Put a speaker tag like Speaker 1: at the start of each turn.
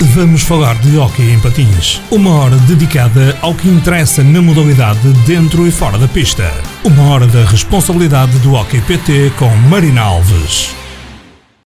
Speaker 1: Vamos falar de hockey em patins. Uma hora dedicada ao que interessa na modalidade dentro e fora da pista. Uma hora da responsabilidade do Hockey PT com Marina Alves.